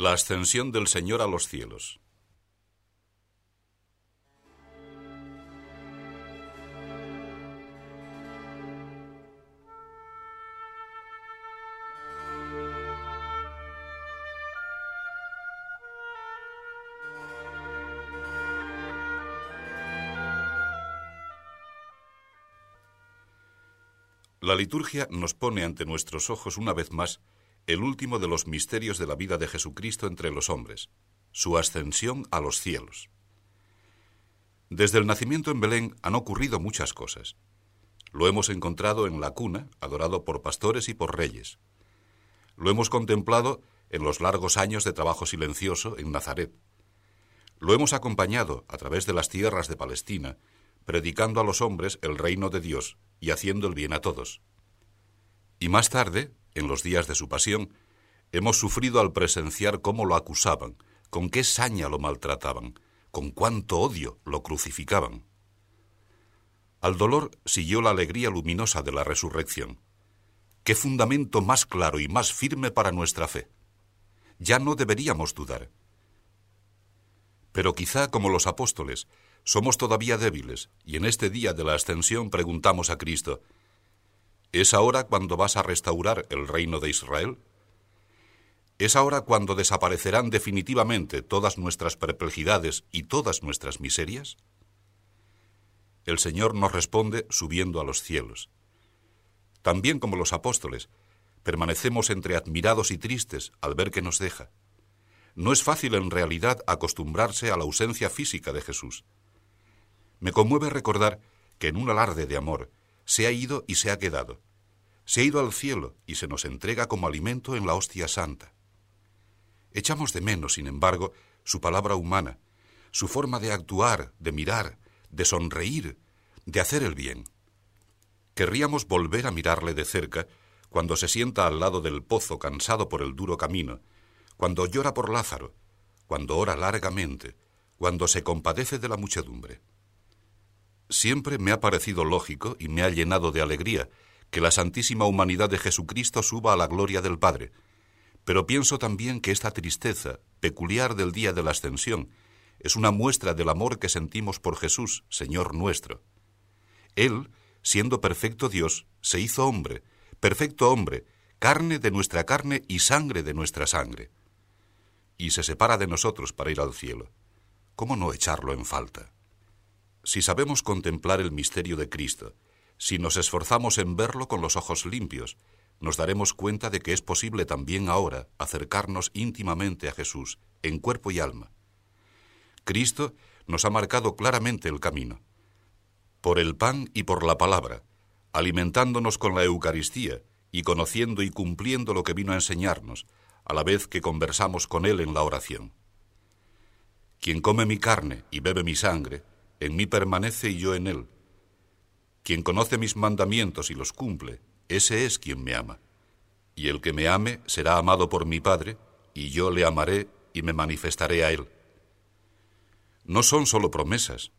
La ascensión del Señor a los cielos. La liturgia nos pone ante nuestros ojos una vez más el último de los misterios de la vida de Jesucristo entre los hombres, su ascensión a los cielos. Desde el nacimiento en Belén han ocurrido muchas cosas. Lo hemos encontrado en la cuna, adorado por pastores y por reyes. Lo hemos contemplado en los largos años de trabajo silencioso en Nazaret. Lo hemos acompañado a través de las tierras de Palestina, predicando a los hombres el reino de Dios y haciendo el bien a todos. Y más tarde, en los días de su pasión, hemos sufrido al presenciar cómo lo acusaban, con qué saña lo maltrataban, con cuánto odio lo crucificaban. Al dolor siguió la alegría luminosa de la resurrección. ¿Qué fundamento más claro y más firme para nuestra fe? Ya no deberíamos dudar. Pero quizá como los apóstoles, somos todavía débiles y en este día de la ascensión preguntamos a Cristo, ¿Es ahora cuando vas a restaurar el reino de Israel? ¿Es ahora cuando desaparecerán definitivamente todas nuestras perplejidades y todas nuestras miserias? El Señor nos responde subiendo a los cielos. También como los apóstoles, permanecemos entre admirados y tristes al ver que nos deja. No es fácil en realidad acostumbrarse a la ausencia física de Jesús. Me conmueve recordar que en un alarde de amor se ha ido y se ha quedado. Se ha ido al cielo y se nos entrega como alimento en la hostia santa. Echamos de menos, sin embargo, su palabra humana, su forma de actuar, de mirar, de sonreír, de hacer el bien. Querríamos volver a mirarle de cerca cuando se sienta al lado del pozo cansado por el duro camino, cuando llora por Lázaro, cuando ora largamente, cuando se compadece de la muchedumbre. Siempre me ha parecido lógico y me ha llenado de alegría que la santísima humanidad de Jesucristo suba a la gloria del Padre, pero pienso también que esta tristeza, peculiar del día de la ascensión, es una muestra del amor que sentimos por Jesús, Señor nuestro. Él, siendo perfecto Dios, se hizo hombre, perfecto hombre, carne de nuestra carne y sangre de nuestra sangre. Y se separa de nosotros para ir al cielo. ¿Cómo no echarlo en falta? Si sabemos contemplar el misterio de Cristo, si nos esforzamos en verlo con los ojos limpios, nos daremos cuenta de que es posible también ahora acercarnos íntimamente a Jesús, en cuerpo y alma. Cristo nos ha marcado claramente el camino. Por el pan y por la palabra, alimentándonos con la Eucaristía y conociendo y cumpliendo lo que vino a enseñarnos, a la vez que conversamos con Él en la oración. Quien come mi carne y bebe mi sangre, en mí permanece y yo en él. Quien conoce mis mandamientos y los cumple, ese es quien me ama. Y el que me ame será amado por mi Padre, y yo le amaré y me manifestaré a él. No son solo promesas,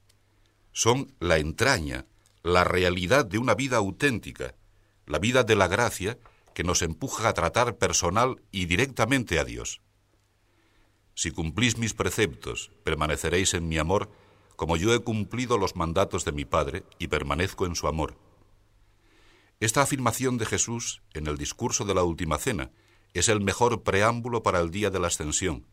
son la entraña, la realidad de una vida auténtica, la vida de la gracia que nos empuja a tratar personal y directamente a Dios. Si cumplís mis preceptos, permaneceréis en mi amor, como yo he cumplido los mandatos de mi Padre y permanezco en su amor. Esta afirmación de Jesús en el discurso de la Última Cena es el mejor preámbulo para el día de la ascensión.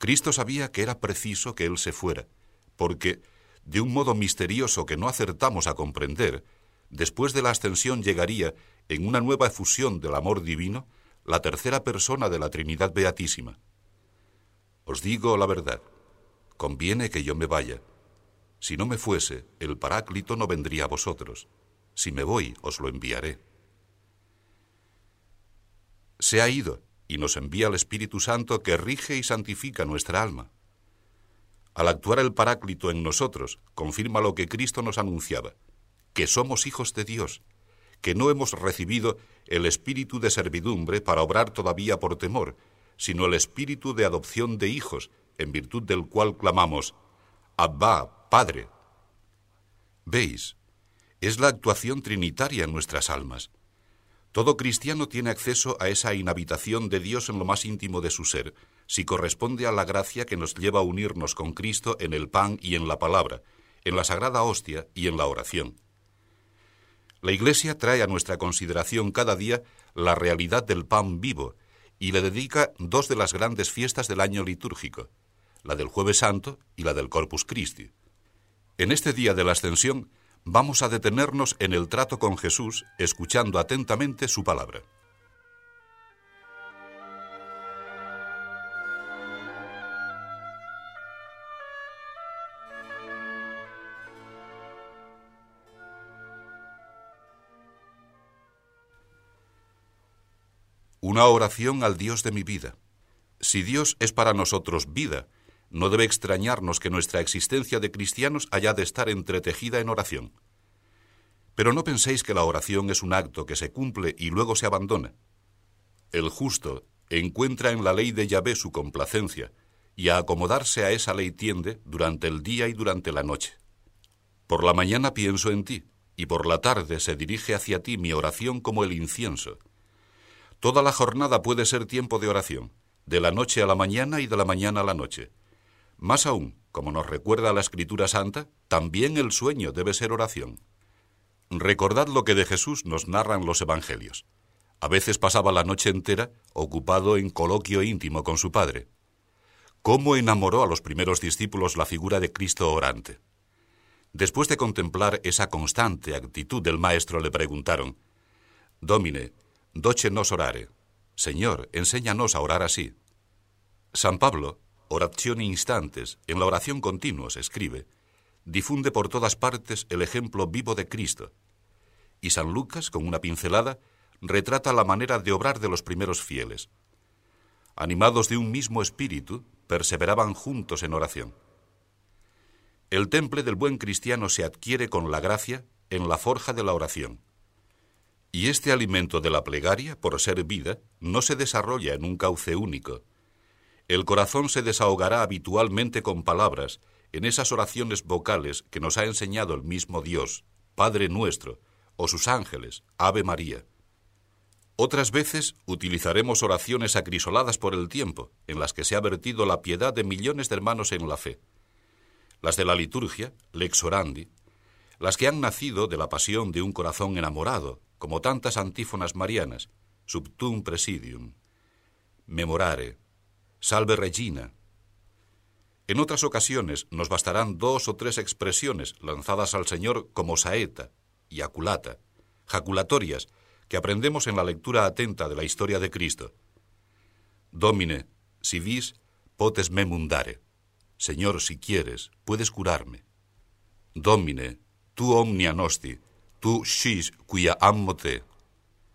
Cristo sabía que era preciso que Él se fuera, porque, de un modo misterioso que no acertamos a comprender, después de la ascensión llegaría, en una nueva efusión del amor divino, la tercera persona de la Trinidad Beatísima. Os digo la verdad conviene que yo me vaya. Si no me fuese, el Paráclito no vendría a vosotros. Si me voy, os lo enviaré. Se ha ido y nos envía el Espíritu Santo que rige y santifica nuestra alma. Al actuar el Paráclito en nosotros, confirma lo que Cristo nos anunciaba, que somos hijos de Dios, que no hemos recibido el espíritu de servidumbre para obrar todavía por temor, sino el espíritu de adopción de hijos, en virtud del cual clamamos, Abba, Padre. ¿Veis? Es la actuación trinitaria en nuestras almas. Todo cristiano tiene acceso a esa inhabitación de Dios en lo más íntimo de su ser, si corresponde a la gracia que nos lleva a unirnos con Cristo en el pan y en la palabra, en la sagrada hostia y en la oración. La Iglesia trae a nuestra consideración cada día la realidad del pan vivo y le dedica dos de las grandes fiestas del año litúrgico, la del jueves santo y la del Corpus Christi. En este día de la ascensión vamos a detenernos en el trato con Jesús, escuchando atentamente su palabra. Una oración al Dios de mi vida. Si Dios es para nosotros vida, no debe extrañarnos que nuestra existencia de cristianos haya de estar entretejida en oración. Pero no penséis que la oración es un acto que se cumple y luego se abandona. El justo encuentra en la ley de Yahvé su complacencia, y a acomodarse a esa ley tiende durante el día y durante la noche. Por la mañana pienso en ti, y por la tarde se dirige hacia ti mi oración como el incienso. Toda la jornada puede ser tiempo de oración, de la noche a la mañana y de la mañana a la noche. Más aún, como nos recuerda la Escritura Santa, también el sueño debe ser oración. Recordad lo que de Jesús nos narran los Evangelios. A veces pasaba la noche entera ocupado en coloquio íntimo con su Padre. ¿Cómo enamoró a los primeros discípulos la figura de Cristo orante? Después de contemplar esa constante actitud del Maestro, le preguntaron, Domine, doce nos orare. Señor, enséñanos a orar así. San Pablo, Oración instantes, en la oración continua se escribe, difunde por todas partes el ejemplo vivo de Cristo. Y San Lucas, con una pincelada, retrata la manera de obrar de los primeros fieles. Animados de un mismo espíritu, perseveraban juntos en oración. El temple del buen cristiano se adquiere con la gracia en la forja de la oración. Y este alimento de la plegaria, por ser vida, no se desarrolla en un cauce único, el corazón se desahogará habitualmente con palabras en esas oraciones vocales que nos ha enseñado el mismo Dios, Padre nuestro, o sus ángeles, Ave María. Otras veces utilizaremos oraciones acrisoladas por el tiempo, en las que se ha vertido la piedad de millones de hermanos en la fe. Las de la liturgia, lex orandi, las que han nacido de la pasión de un corazón enamorado, como tantas antífonas marianas, subtum presidium, memorare, Salve Regina. En otras ocasiones nos bastarán dos o tres expresiones lanzadas al Señor como saeta y aculata, jaculatorias, que aprendemos en la lectura atenta de la historia de Cristo. Domine, si vis, potes me mundare. Señor, si quieres, puedes curarme. Domine, tu omnia nosti, tu shis cuya amo te.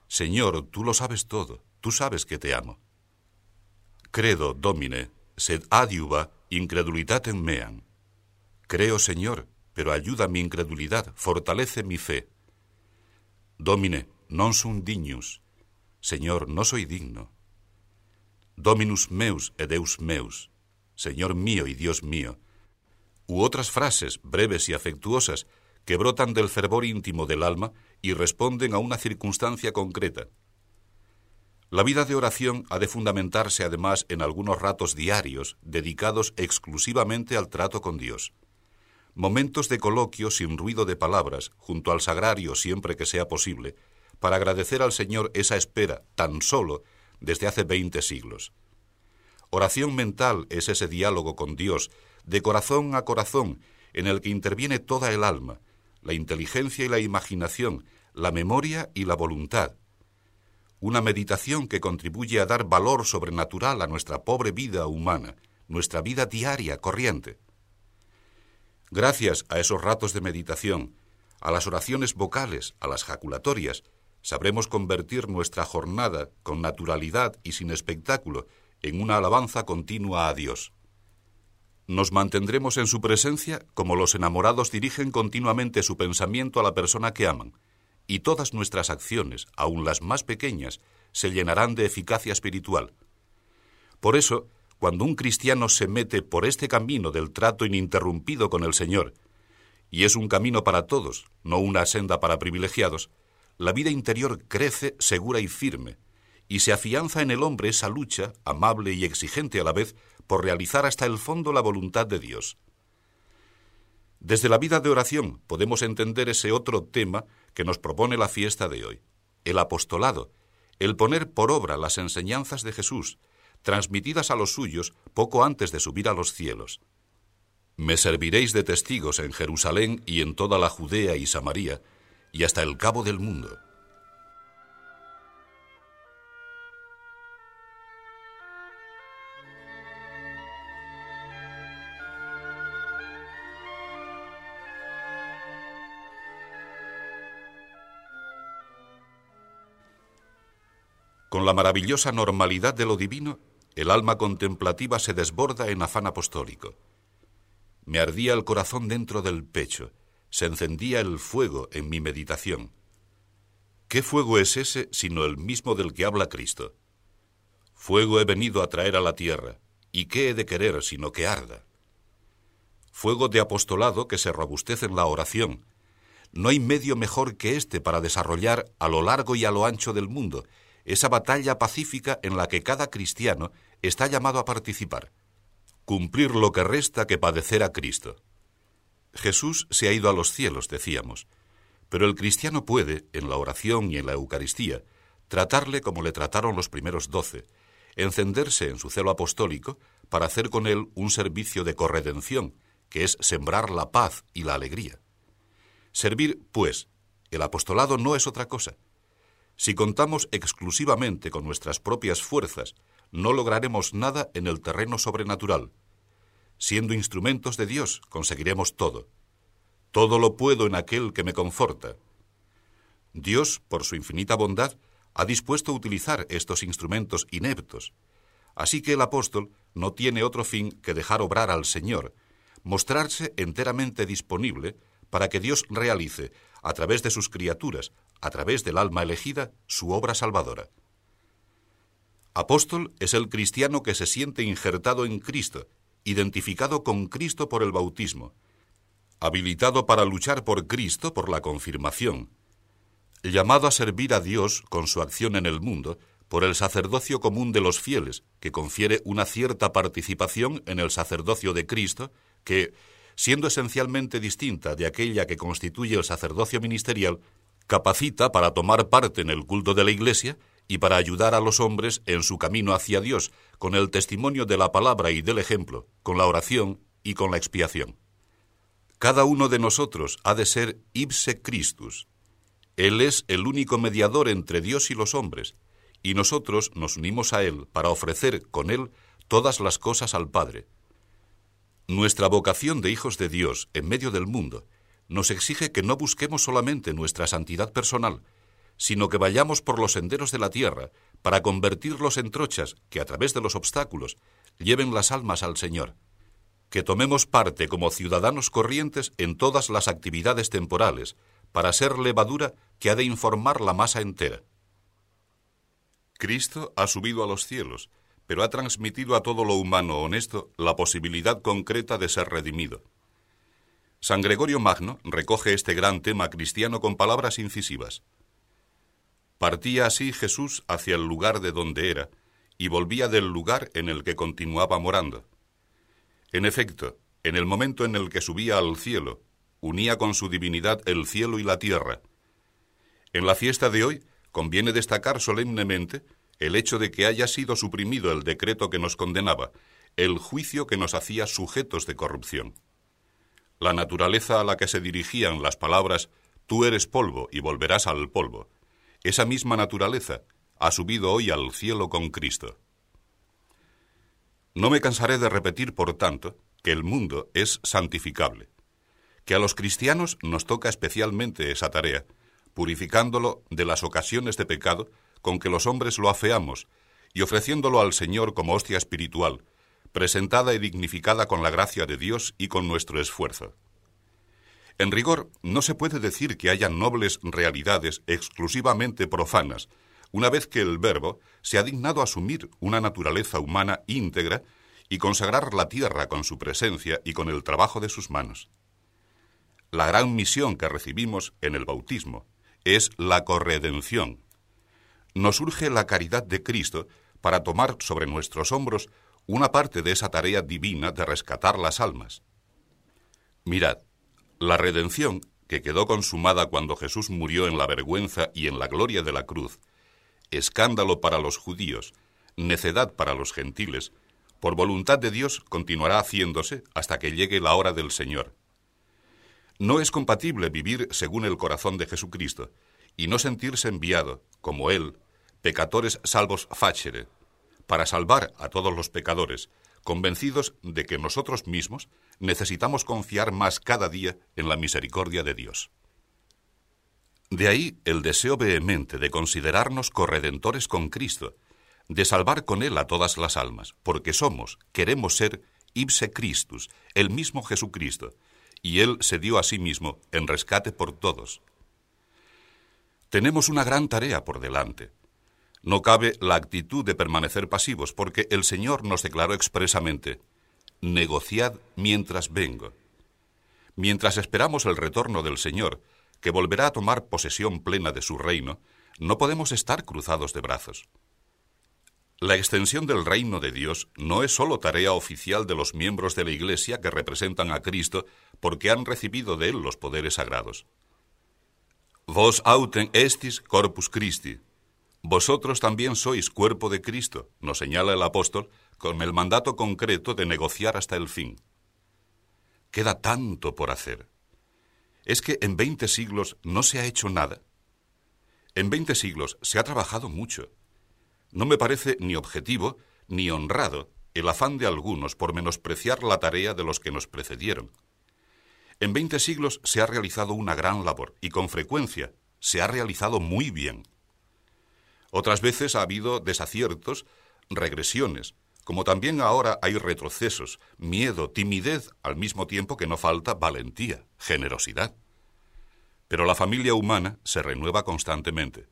Señor, tú lo sabes todo, tú sabes que te amo. Credo, Domine, sed adiuva incredulitatem meam. Creo, Señor, pero ayuda mi incredulidad, fortalece mi fe. Domine, non sum dignus. Señor, no soy digno. Dominus meus et Deus meus. Señor mío y Dios mío. U otras frases breves y afectuosas que brotan del fervor íntimo del alma y responden a una circunstancia concreta. La vida de oración ha de fundamentarse además en algunos ratos diarios dedicados exclusivamente al trato con Dios. Momentos de coloquio sin ruido de palabras, junto al sagrario siempre que sea posible, para agradecer al Señor esa espera tan solo desde hace veinte siglos. Oración mental es ese diálogo con Dios, de corazón a corazón, en el que interviene toda el alma, la inteligencia y la imaginación, la memoria y la voluntad, una meditación que contribuye a dar valor sobrenatural a nuestra pobre vida humana, nuestra vida diaria, corriente. Gracias a esos ratos de meditación, a las oraciones vocales, a las jaculatorias, sabremos convertir nuestra jornada con naturalidad y sin espectáculo en una alabanza continua a Dios. Nos mantendremos en su presencia como los enamorados dirigen continuamente su pensamiento a la persona que aman, y todas nuestras acciones, aun las más pequeñas, se llenarán de eficacia espiritual. Por eso, cuando un cristiano se mete por este camino del trato ininterrumpido con el Señor, y es un camino para todos, no una senda para privilegiados, la vida interior crece segura y firme, y se afianza en el hombre esa lucha, amable y exigente a la vez, por realizar hasta el fondo la voluntad de Dios. Desde la vida de oración podemos entender ese otro tema que nos propone la fiesta de hoy, el apostolado, el poner por obra las enseñanzas de Jesús, transmitidas a los suyos poco antes de subir a los cielos. Me serviréis de testigos en Jerusalén y en toda la Judea y Samaria, y hasta el cabo del mundo. Con la maravillosa normalidad de lo divino, el alma contemplativa se desborda en afán apostólico. Me ardía el corazón dentro del pecho, se encendía el fuego en mi meditación. ¿Qué fuego es ese sino el mismo del que habla Cristo? Fuego he venido a traer a la tierra, ¿y qué he de querer sino que arda? Fuego de apostolado que se robustece en la oración. No hay medio mejor que este para desarrollar a lo largo y a lo ancho del mundo esa batalla pacífica en la que cada cristiano está llamado a participar. Cumplir lo que resta que padecer a Cristo. Jesús se ha ido a los cielos, decíamos, pero el cristiano puede, en la oración y en la Eucaristía, tratarle como le trataron los primeros doce, encenderse en su celo apostólico para hacer con él un servicio de corredención, que es sembrar la paz y la alegría. Servir, pues, el apostolado no es otra cosa, si contamos exclusivamente con nuestras propias fuerzas, no lograremos nada en el terreno sobrenatural. Siendo instrumentos de Dios, conseguiremos todo. Todo lo puedo en aquel que me conforta. Dios, por su infinita bondad, ha dispuesto utilizar estos instrumentos ineptos. Así que el apóstol no tiene otro fin que dejar obrar al Señor, mostrarse enteramente disponible para que Dios realice, a través de sus criaturas, a través del alma elegida, su obra salvadora. Apóstol es el cristiano que se siente injertado en Cristo, identificado con Cristo por el bautismo, habilitado para luchar por Cristo por la confirmación, llamado a servir a Dios con su acción en el mundo por el sacerdocio común de los fieles, que confiere una cierta participación en el sacerdocio de Cristo, que, siendo esencialmente distinta de aquella que constituye el sacerdocio ministerial, capacita para tomar parte en el culto de la Iglesia y para ayudar a los hombres en su camino hacia Dios, con el testimonio de la palabra y del ejemplo, con la oración y con la expiación. Cada uno de nosotros ha de ser ipse Christus. Él es el único mediador entre Dios y los hombres, y nosotros nos unimos a Él para ofrecer con Él todas las cosas al Padre. Nuestra vocación de hijos de Dios en medio del mundo nos exige que no busquemos solamente nuestra santidad personal, sino que vayamos por los senderos de la tierra para convertirlos en trochas que a través de los obstáculos lleven las almas al Señor, que tomemos parte como ciudadanos corrientes en todas las actividades temporales, para ser levadura que ha de informar la masa entera. Cristo ha subido a los cielos, pero ha transmitido a todo lo humano honesto la posibilidad concreta de ser redimido. San Gregorio Magno recoge este gran tema cristiano con palabras incisivas. Partía así Jesús hacia el lugar de donde era, y volvía del lugar en el que continuaba morando. En efecto, en el momento en el que subía al cielo, unía con su divinidad el cielo y la tierra. En la fiesta de hoy conviene destacar solemnemente el hecho de que haya sido suprimido el decreto que nos condenaba, el juicio que nos hacía sujetos de corrupción. La naturaleza a la que se dirigían las palabras Tú eres polvo y volverás al polvo, esa misma naturaleza ha subido hoy al cielo con Cristo. No me cansaré de repetir, por tanto, que el mundo es santificable, que a los cristianos nos toca especialmente esa tarea, purificándolo de las ocasiones de pecado con que los hombres lo afeamos y ofreciéndolo al Señor como hostia espiritual, presentada y dignificada con la gracia de Dios y con nuestro esfuerzo. En rigor, no se puede decir que haya nobles realidades exclusivamente profanas, una vez que el Verbo se ha dignado asumir una naturaleza humana íntegra y consagrar la tierra con su presencia y con el trabajo de sus manos. La gran misión que recibimos en el bautismo es la corredención. Nos urge la caridad de Cristo para tomar sobre nuestros hombros una parte de esa tarea divina de rescatar las almas. Mirad, la redención, que quedó consumada cuando Jesús murió en la vergüenza y en la gloria de la cruz, escándalo para los judíos, necedad para los gentiles, por voluntad de Dios continuará haciéndose hasta que llegue la hora del Señor. No es compatible vivir según el corazón de Jesucristo y no sentirse enviado, como Él, pecadores salvos facere, para salvar a todos los pecadores, convencidos de que nosotros mismos necesitamos confiar más cada día en la misericordia de Dios. De ahí el deseo vehemente de considerarnos corredentores con Cristo, de salvar con Él a todas las almas, porque somos, queremos ser ipse Christus, el mismo Jesucristo, y Él se dio a sí mismo en rescate por todos. Tenemos una gran tarea por delante. No cabe la actitud de permanecer pasivos, porque el Señor nos declaró expresamente, negociad mientras vengo. Mientras esperamos el retorno del Señor, que volverá a tomar posesión plena de su reino, no podemos estar cruzados de brazos. La extensión del reino de Dios no es sólo tarea oficial de los miembros de la Iglesia que representan a Cristo porque han recibido de Él los poderes sagrados. Vos autem estis corpus Christi. Vosotros también sois cuerpo de Cristo, nos señala el apóstol, con el mandato concreto de negociar hasta el fin. Queda tanto por hacer es que en veinte siglos no se ha hecho nada. En veinte siglos se ha trabajado mucho. No me parece ni objetivo ni honrado el afán de algunos por menospreciar la tarea de los que nos precedieron. En veinte siglos se ha realizado una gran labor y con frecuencia se ha realizado muy bien. Otras veces ha habido desaciertos, regresiones, como también ahora hay retrocesos, miedo, timidez, al mismo tiempo que no falta valentía, generosidad. Pero la familia humana se renueva constantemente.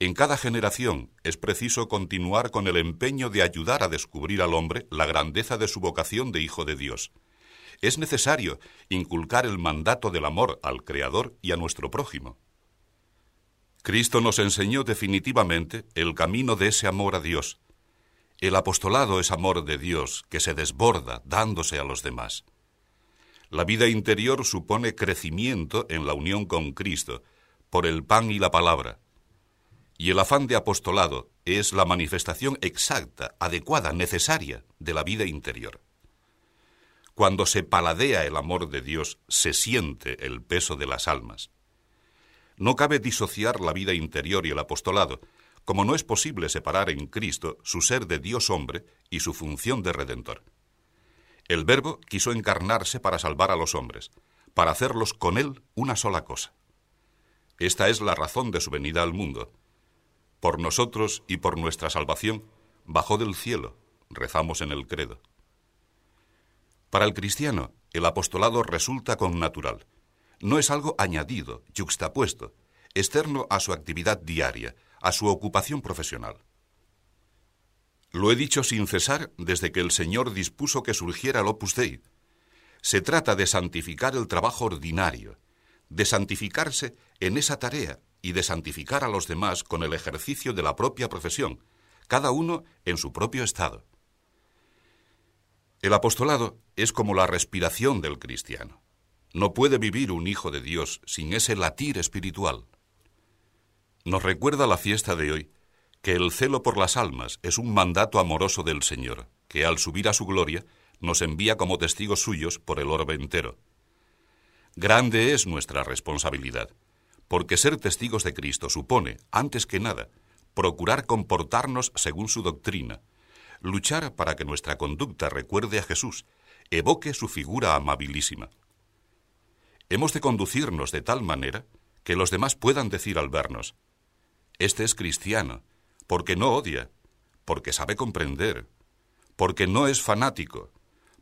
En cada generación es preciso continuar con el empeño de ayudar a descubrir al hombre la grandeza de su vocación de Hijo de Dios. Es necesario inculcar el mandato del amor al Creador y a nuestro prójimo. Cristo nos enseñó definitivamente el camino de ese amor a Dios, el apostolado es amor de Dios que se desborda dándose a los demás. La vida interior supone crecimiento en la unión con Cristo, por el pan y la palabra. Y el afán de apostolado es la manifestación exacta, adecuada, necesaria de la vida interior. Cuando se paladea el amor de Dios, se siente el peso de las almas. No cabe disociar la vida interior y el apostolado, como no es posible separar en Cristo su ser de Dios hombre y su función de redentor. El Verbo quiso encarnarse para salvar a los hombres, para hacerlos con Él una sola cosa. Esta es la razón de su venida al mundo. Por nosotros y por nuestra salvación, bajó del cielo, rezamos en el credo. Para el cristiano, el apostolado resulta con natural. No es algo añadido, yuxtapuesto, externo a su actividad diaria, a su ocupación profesional. Lo he dicho sin cesar desde que el Señor dispuso que surgiera el Opus Dei. Se trata de santificar el trabajo ordinario, de santificarse en esa tarea y de santificar a los demás con el ejercicio de la propia profesión, cada uno en su propio estado. El apostolado es como la respiración del cristiano. No puede vivir un hijo de Dios sin ese latir espiritual. Nos recuerda la fiesta de hoy que el celo por las almas es un mandato amoroso del Señor, que al subir a su gloria nos envía como testigos suyos por el orbe entero. Grande es nuestra responsabilidad, porque ser testigos de Cristo supone, antes que nada, procurar comportarnos según su doctrina, luchar para que nuestra conducta recuerde a Jesús, evoque su figura amabilísima. Hemos de conducirnos de tal manera que los demás puedan decir al vernos, este es cristiano, porque no odia, porque sabe comprender, porque no es fanático,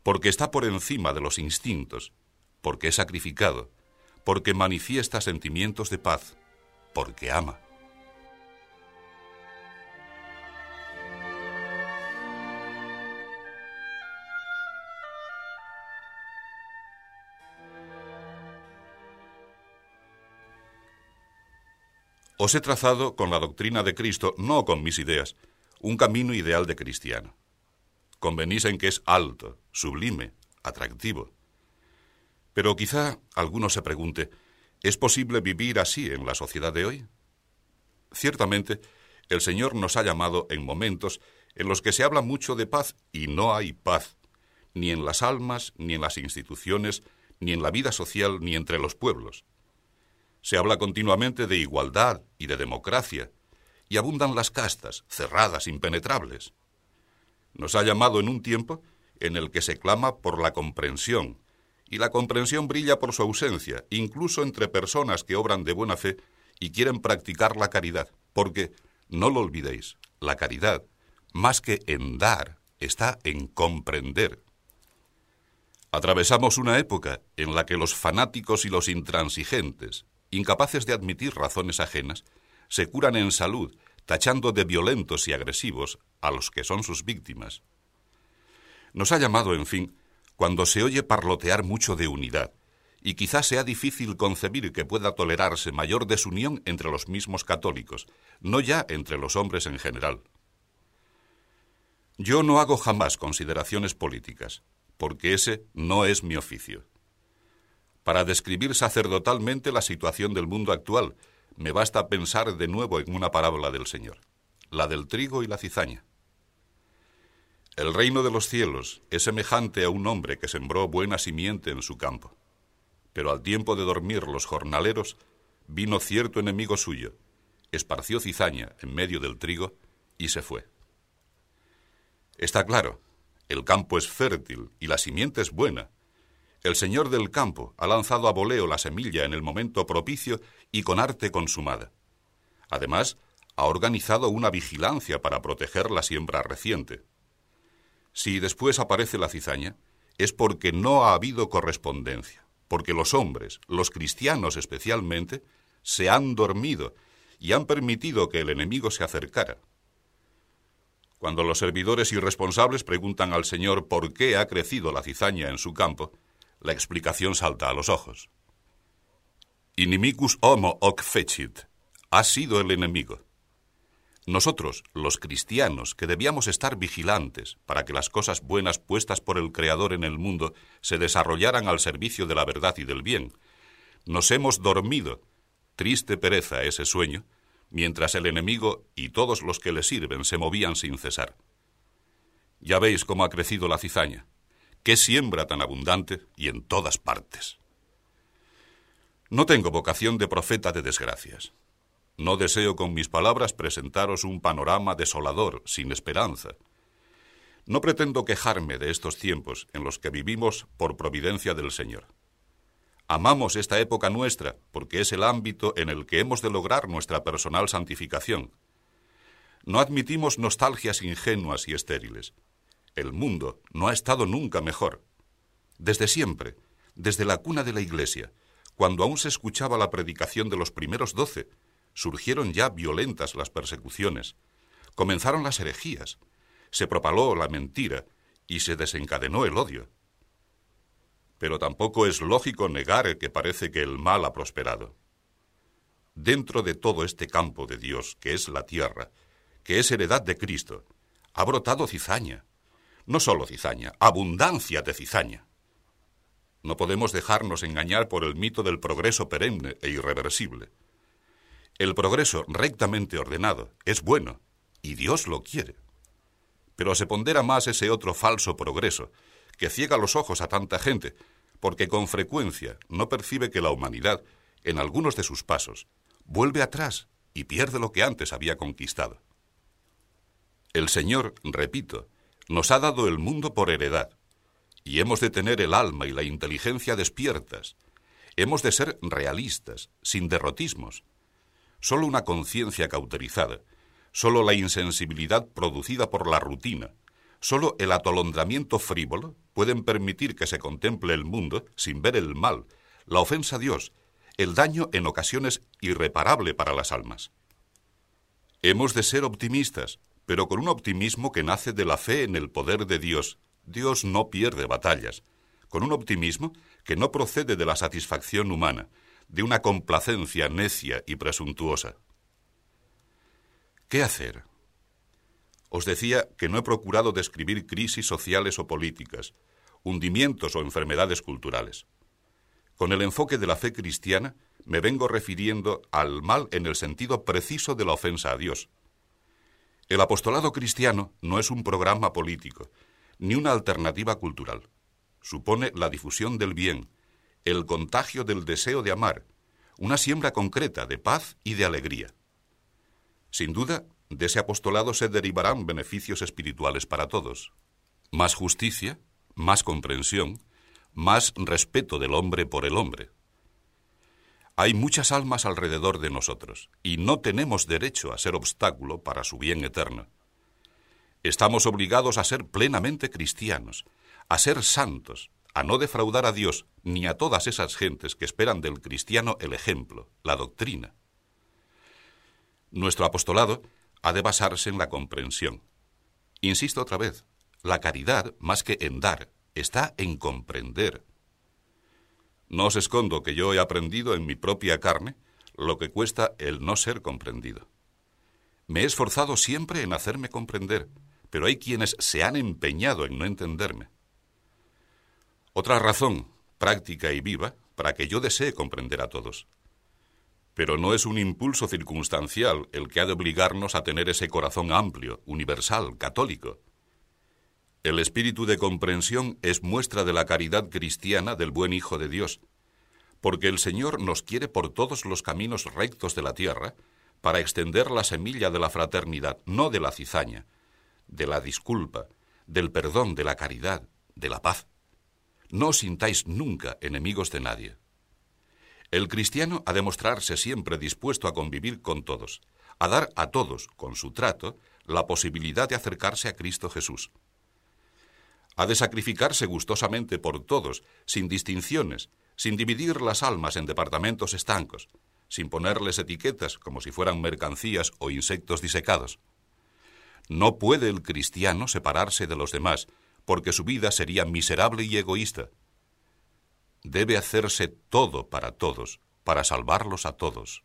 porque está por encima de los instintos, porque es sacrificado, porque manifiesta sentimientos de paz, porque ama. Os he trazado con la doctrina de Cristo, no con mis ideas, un camino ideal de cristiano. Convenís en que es alto, sublime, atractivo. Pero quizá alguno se pregunte, ¿es posible vivir así en la sociedad de hoy? Ciertamente, el Señor nos ha llamado en momentos en los que se habla mucho de paz y no hay paz, ni en las almas, ni en las instituciones, ni en la vida social, ni entre los pueblos. Se habla continuamente de igualdad y de democracia, y abundan las castas, cerradas, impenetrables. Nos ha llamado en un tiempo en el que se clama por la comprensión, y la comprensión brilla por su ausencia, incluso entre personas que obran de buena fe y quieren practicar la caridad, porque, no lo olvidéis, la caridad, más que en dar, está en comprender. Atravesamos una época en la que los fanáticos y los intransigentes, incapaces de admitir razones ajenas, se curan en salud, tachando de violentos y agresivos a los que son sus víctimas. Nos ha llamado, en fin, cuando se oye parlotear mucho de unidad, y quizás sea difícil concebir que pueda tolerarse mayor desunión entre los mismos católicos, no ya entre los hombres en general. Yo no hago jamás consideraciones políticas, porque ese no es mi oficio. Para describir sacerdotalmente la situación del mundo actual, me basta pensar de nuevo en una parábola del Señor, la del trigo y la cizaña. El reino de los cielos es semejante a un hombre que sembró buena simiente en su campo. Pero al tiempo de dormir los jornaleros, vino cierto enemigo suyo, esparció cizaña en medio del trigo y se fue. Está claro, el campo es fértil y la simiente es buena. El señor del campo ha lanzado a voleo la semilla en el momento propicio y con arte consumada. Además, ha organizado una vigilancia para proteger la siembra reciente. Si después aparece la cizaña, es porque no ha habido correspondencia, porque los hombres, los cristianos especialmente, se han dormido y han permitido que el enemigo se acercara. Cuando los servidores irresponsables preguntan al Señor por qué ha crecido la cizaña en su campo, la explicación salta a los ojos. Inimicus homo hoc fecit. Ha sido el enemigo. Nosotros, los cristianos, que debíamos estar vigilantes para que las cosas buenas puestas por el Creador en el mundo se desarrollaran al servicio de la verdad y del bien, nos hemos dormido, triste pereza ese sueño, mientras el enemigo y todos los que le sirven se movían sin cesar. Ya veis cómo ha crecido la cizaña, qué siembra tan abundante y en todas partes. No tengo vocación de profeta de desgracias. No deseo con mis palabras presentaros un panorama desolador, sin esperanza. No pretendo quejarme de estos tiempos en los que vivimos por providencia del Señor. Amamos esta época nuestra porque es el ámbito en el que hemos de lograr nuestra personal santificación. No admitimos nostalgias ingenuas y estériles. El mundo no ha estado nunca mejor. Desde siempre, desde la cuna de la Iglesia, cuando aún se escuchaba la predicación de los primeros doce, surgieron ya violentas las persecuciones, comenzaron las herejías, se propaló la mentira y se desencadenó el odio. Pero tampoco es lógico negar que parece que el mal ha prosperado. Dentro de todo este campo de Dios, que es la tierra, que es heredad de Cristo, ha brotado cizaña. No solo cizaña, abundancia de cizaña. No podemos dejarnos engañar por el mito del progreso perenne e irreversible. El progreso rectamente ordenado es bueno, y Dios lo quiere. Pero se pondera más ese otro falso progreso, que ciega los ojos a tanta gente, porque con frecuencia no percibe que la humanidad, en algunos de sus pasos, vuelve atrás y pierde lo que antes había conquistado. El Señor, repito, nos ha dado el mundo por heredad, y hemos de tener el alma y la inteligencia despiertas. Hemos de ser realistas, sin derrotismos, Solo una conciencia cauterizada, solo la insensibilidad producida por la rutina, solo el atolondramiento frívolo pueden permitir que se contemple el mundo sin ver el mal, la ofensa a Dios, el daño en ocasiones irreparable para las almas. Hemos de ser optimistas, pero con un optimismo que nace de la fe en el poder de Dios. Dios no pierde batallas, con un optimismo que no procede de la satisfacción humana, de una complacencia necia y presuntuosa. ¿Qué hacer? Os decía que no he procurado describir crisis sociales o políticas, hundimientos o enfermedades culturales. Con el enfoque de la fe cristiana me vengo refiriendo al mal en el sentido preciso de la ofensa a Dios. El apostolado cristiano no es un programa político, ni una alternativa cultural. Supone la difusión del bien, el contagio del deseo de amar, una siembra concreta de paz y de alegría. Sin duda, de ese apostolado se derivarán beneficios espirituales para todos. Más justicia, más comprensión, más respeto del hombre por el hombre. Hay muchas almas alrededor de nosotros y no tenemos derecho a ser obstáculo para su bien eterno. Estamos obligados a ser plenamente cristianos, a ser santos, a no defraudar a Dios ni a todas esas gentes que esperan del cristiano el ejemplo, la doctrina. Nuestro apostolado ha de basarse en la comprensión. Insisto otra vez, la caridad, más que en dar, está en comprender. No os escondo que yo he aprendido en mi propia carne lo que cuesta el no ser comprendido. Me he esforzado siempre en hacerme comprender, pero hay quienes se han empeñado en no entenderme. Otra razón, práctica y viva, para que yo desee comprender a todos. Pero no es un impulso circunstancial el que ha de obligarnos a tener ese corazón amplio, universal, católico. El espíritu de comprensión es muestra de la caridad cristiana del buen Hijo de Dios, porque el Señor nos quiere por todos los caminos rectos de la tierra para extender la semilla de la fraternidad, no de la cizaña, de la disculpa, del perdón, de la caridad, de la paz. No os sintáis nunca enemigos de nadie. El cristiano ha de mostrarse siempre dispuesto a convivir con todos, a dar a todos, con su trato, la posibilidad de acercarse a Cristo Jesús ha de sacrificarse gustosamente por todos, sin distinciones, sin dividir las almas en departamentos estancos, sin ponerles etiquetas como si fueran mercancías o insectos disecados. No puede el cristiano separarse de los demás, porque su vida sería miserable y egoísta. Debe hacerse todo para todos, para salvarlos a todos.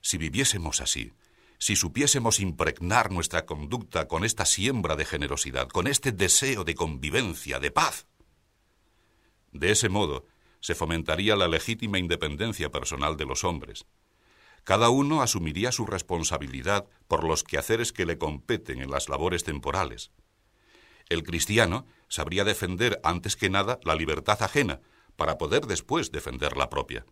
Si viviésemos así, si supiésemos impregnar nuestra conducta con esta siembra de generosidad, con este deseo de convivencia, de paz. De ese modo, se fomentaría la legítima independencia personal de los hombres. Cada uno asumiría su responsabilidad por los quehaceres que le competen en las labores temporales. El cristiano sabría defender antes que nada la libertad ajena para poder después defender la propia.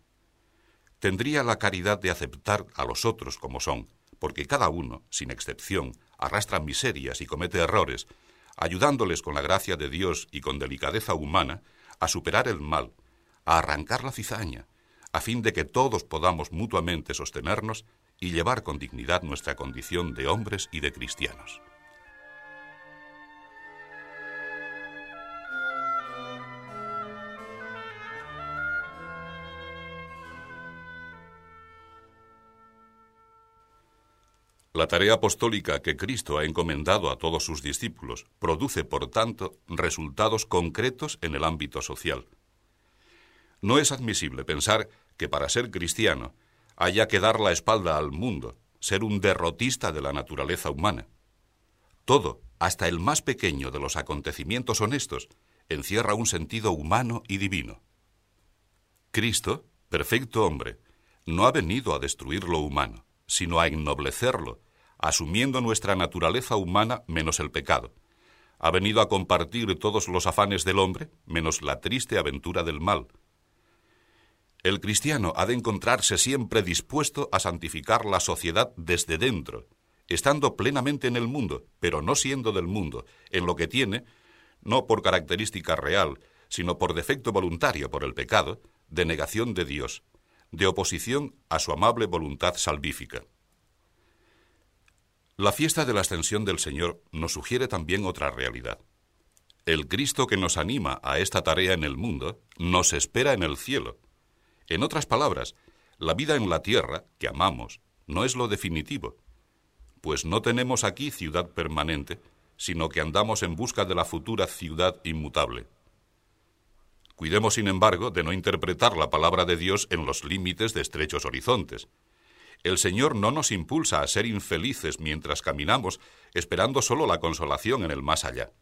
Tendría la caridad de aceptar a los otros como son, porque cada uno, sin excepción, arrastra miserias y comete errores, ayudándoles con la gracia de Dios y con delicadeza humana a superar el mal, a arrancar la cizaña, a fin de que todos podamos mutuamente sostenernos y llevar con dignidad nuestra condición de hombres y de cristianos. La tarea apostólica que Cristo ha encomendado a todos sus discípulos produce, por tanto, resultados concretos en el ámbito social. No es admisible pensar que para ser cristiano haya que dar la espalda al mundo, ser un derrotista de la naturaleza humana. Todo, hasta el más pequeño de los acontecimientos honestos, encierra un sentido humano y divino. Cristo, perfecto hombre, no ha venido a destruir lo humano, sino a ennoblecerlo asumiendo nuestra naturaleza humana menos el pecado. Ha venido a compartir todos los afanes del hombre menos la triste aventura del mal. El cristiano ha de encontrarse siempre dispuesto a santificar la sociedad desde dentro, estando plenamente en el mundo, pero no siendo del mundo, en lo que tiene, no por característica real, sino por defecto voluntario por el pecado, de negación de Dios, de oposición a su amable voluntad salvífica. La fiesta de la ascensión del Señor nos sugiere también otra realidad. El Cristo que nos anima a esta tarea en el mundo nos espera en el cielo. En otras palabras, la vida en la tierra, que amamos, no es lo definitivo, pues no tenemos aquí ciudad permanente, sino que andamos en busca de la futura ciudad inmutable. Cuidemos, sin embargo, de no interpretar la palabra de Dios en los límites de estrechos horizontes. El Señor no nos impulsa a ser infelices mientras caminamos, esperando solo la consolación en el más allá.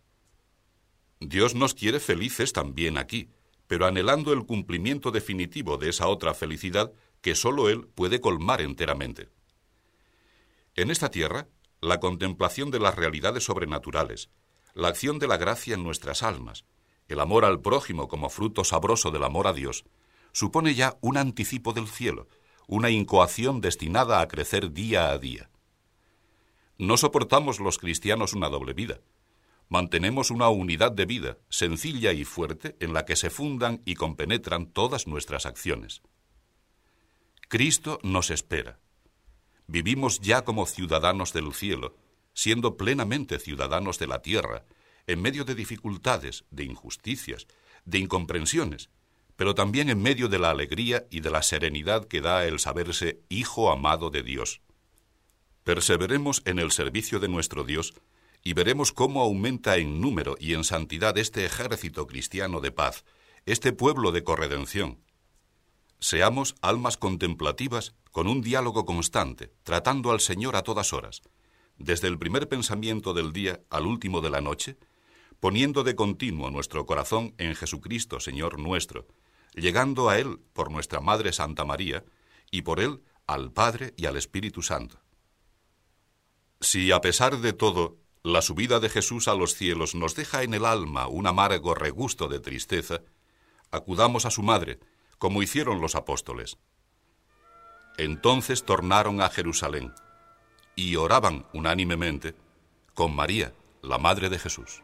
Dios nos quiere felices también aquí, pero anhelando el cumplimiento definitivo de esa otra felicidad que sólo Él puede colmar enteramente. En esta tierra, la contemplación de las realidades sobrenaturales, la acción de la gracia en nuestras almas, el amor al prójimo como fruto sabroso del amor a Dios, supone ya un anticipo del cielo, una incoación destinada a crecer día a día. No soportamos los cristianos una doble vida. Mantenemos una unidad de vida sencilla y fuerte en la que se fundan y compenetran todas nuestras acciones. Cristo nos espera. Vivimos ya como ciudadanos del cielo, siendo plenamente ciudadanos de la tierra, en medio de dificultades, de injusticias, de incomprensiones, pero también en medio de la alegría y de la serenidad que da el saberse hijo amado de Dios. Perseveremos en el servicio de nuestro Dios y veremos cómo aumenta en número y en santidad este ejército cristiano de paz, este pueblo de corredención. Seamos almas contemplativas con un diálogo constante, tratando al Señor a todas horas, desde el primer pensamiento del día al último de la noche, poniendo de continuo nuestro corazón en Jesucristo, Señor nuestro, llegando a Él por nuestra Madre Santa María y por Él al Padre y al Espíritu Santo. Si a pesar de todo la subida de Jesús a los cielos nos deja en el alma un amargo regusto de tristeza, acudamos a su Madre, como hicieron los apóstoles. Entonces tornaron a Jerusalén y oraban unánimemente con María, la Madre de Jesús.